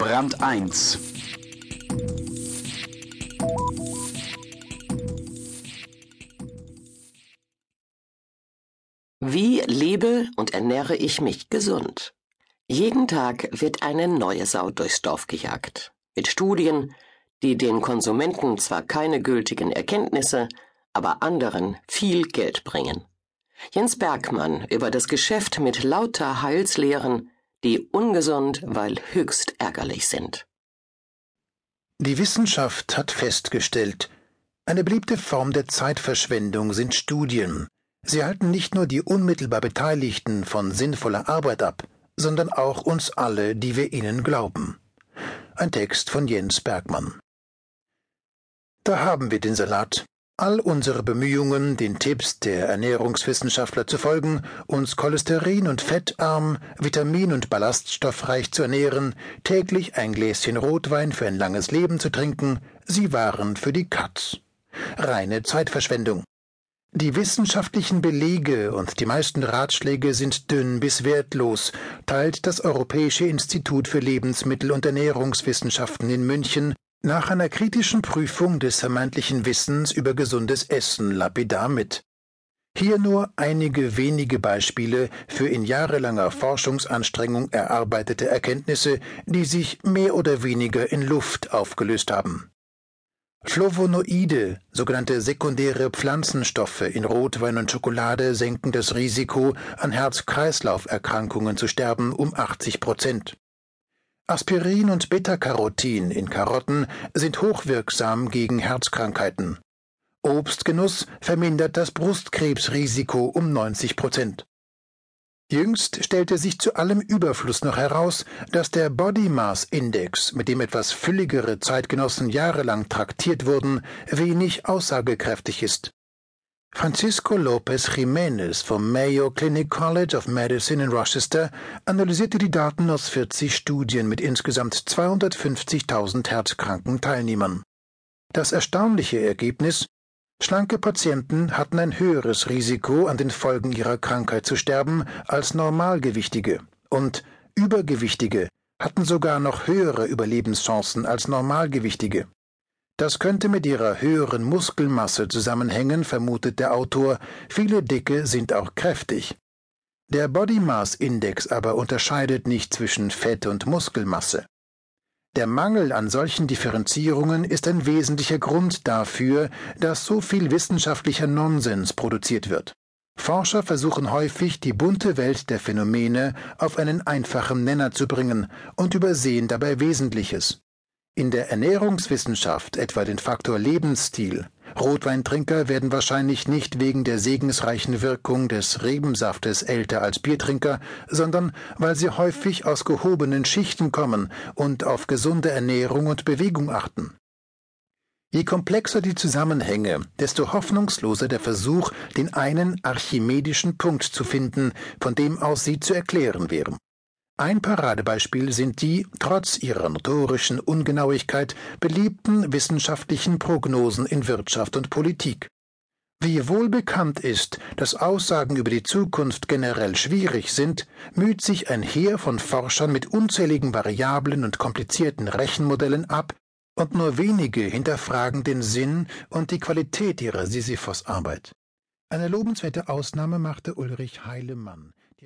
Brand 1 Wie lebe und ernähre ich mich gesund? Jeden Tag wird eine neue Sau durchs Dorf gejagt. Mit Studien, die den Konsumenten zwar keine gültigen Erkenntnisse, aber anderen viel Geld bringen. Jens Bergmann über das Geschäft mit lauter Heilslehren, die ungesund, weil höchst ärgerlich sind. Die Wissenschaft hat festgestellt, eine beliebte Form der Zeitverschwendung sind Studien. Sie halten nicht nur die unmittelbar Beteiligten von sinnvoller Arbeit ab, sondern auch uns alle, die wir ihnen glauben. Ein Text von Jens Bergmann. Da haben wir den Salat. All unsere Bemühungen, den Tipps der Ernährungswissenschaftler zu folgen, uns cholesterin- und fettarm, vitamin- und ballaststoffreich zu ernähren, täglich ein Gläschen Rotwein für ein langes Leben zu trinken, sie waren für die Katz. Reine Zeitverschwendung. Die wissenschaftlichen Belege und die meisten Ratschläge sind dünn bis wertlos, teilt das Europäische Institut für Lebensmittel- und Ernährungswissenschaften in München nach einer kritischen Prüfung des vermeintlichen Wissens über gesundes Essen lapidar mit. Hier nur einige wenige Beispiele für in jahrelanger Forschungsanstrengung erarbeitete Erkenntnisse, die sich mehr oder weniger in Luft aufgelöst haben. Flavonoide, sogenannte sekundäre Pflanzenstoffe in Rotwein und Schokolade senken das Risiko, an Herz-Kreislauf-Erkrankungen zu sterben um 80 Prozent. Aspirin und Beta-Carotin in Karotten sind hochwirksam gegen Herzkrankheiten. Obstgenuss vermindert das Brustkrebsrisiko um 90 Prozent. Jüngst stellte sich zu allem Überfluss noch heraus, dass der Body Mass Index, mit dem etwas fülligere Zeitgenossen jahrelang traktiert wurden, wenig aussagekräftig ist. Francisco Lopez Jiménez vom Mayo Clinic College of Medicine in Rochester analysierte die Daten aus 40 Studien mit insgesamt 250.000 herzkranken Teilnehmern. Das erstaunliche Ergebnis Schlanke Patienten hatten ein höheres Risiko, an den Folgen ihrer Krankheit zu sterben, als Normalgewichtige, und Übergewichtige hatten sogar noch höhere Überlebenschancen als Normalgewichtige. Das könnte mit ihrer höheren Muskelmasse zusammenhängen, vermutet der Autor, viele Dicke sind auch kräftig. Der Body Mass Index aber unterscheidet nicht zwischen Fett und Muskelmasse. Der Mangel an solchen Differenzierungen ist ein wesentlicher Grund dafür, dass so viel wissenschaftlicher Nonsens produziert wird. Forscher versuchen häufig, die bunte Welt der Phänomene auf einen einfachen Nenner zu bringen und übersehen dabei Wesentliches. In der Ernährungswissenschaft etwa den Faktor Lebensstil. Rotweintrinker werden wahrscheinlich nicht wegen der segensreichen Wirkung des Rebensaftes älter als Biertrinker, sondern weil sie häufig aus gehobenen Schichten kommen und auf gesunde Ernährung und Bewegung achten. Je komplexer die Zusammenhänge, desto hoffnungsloser der Versuch, den einen archimedischen Punkt zu finden, von dem aus sie zu erklären wären. Ein Paradebeispiel sind die, trotz ihrer notorischen Ungenauigkeit, beliebten wissenschaftlichen Prognosen in Wirtschaft und Politik. Wie wohl bekannt ist, dass Aussagen über die Zukunft generell schwierig sind, müht sich ein Heer von Forschern mit unzähligen Variablen und komplizierten Rechenmodellen ab, und nur wenige hinterfragen den Sinn und die Qualität ihrer Sisyphos-Arbeit. Eine lobenswerte Ausnahme machte Ulrich Heilemann,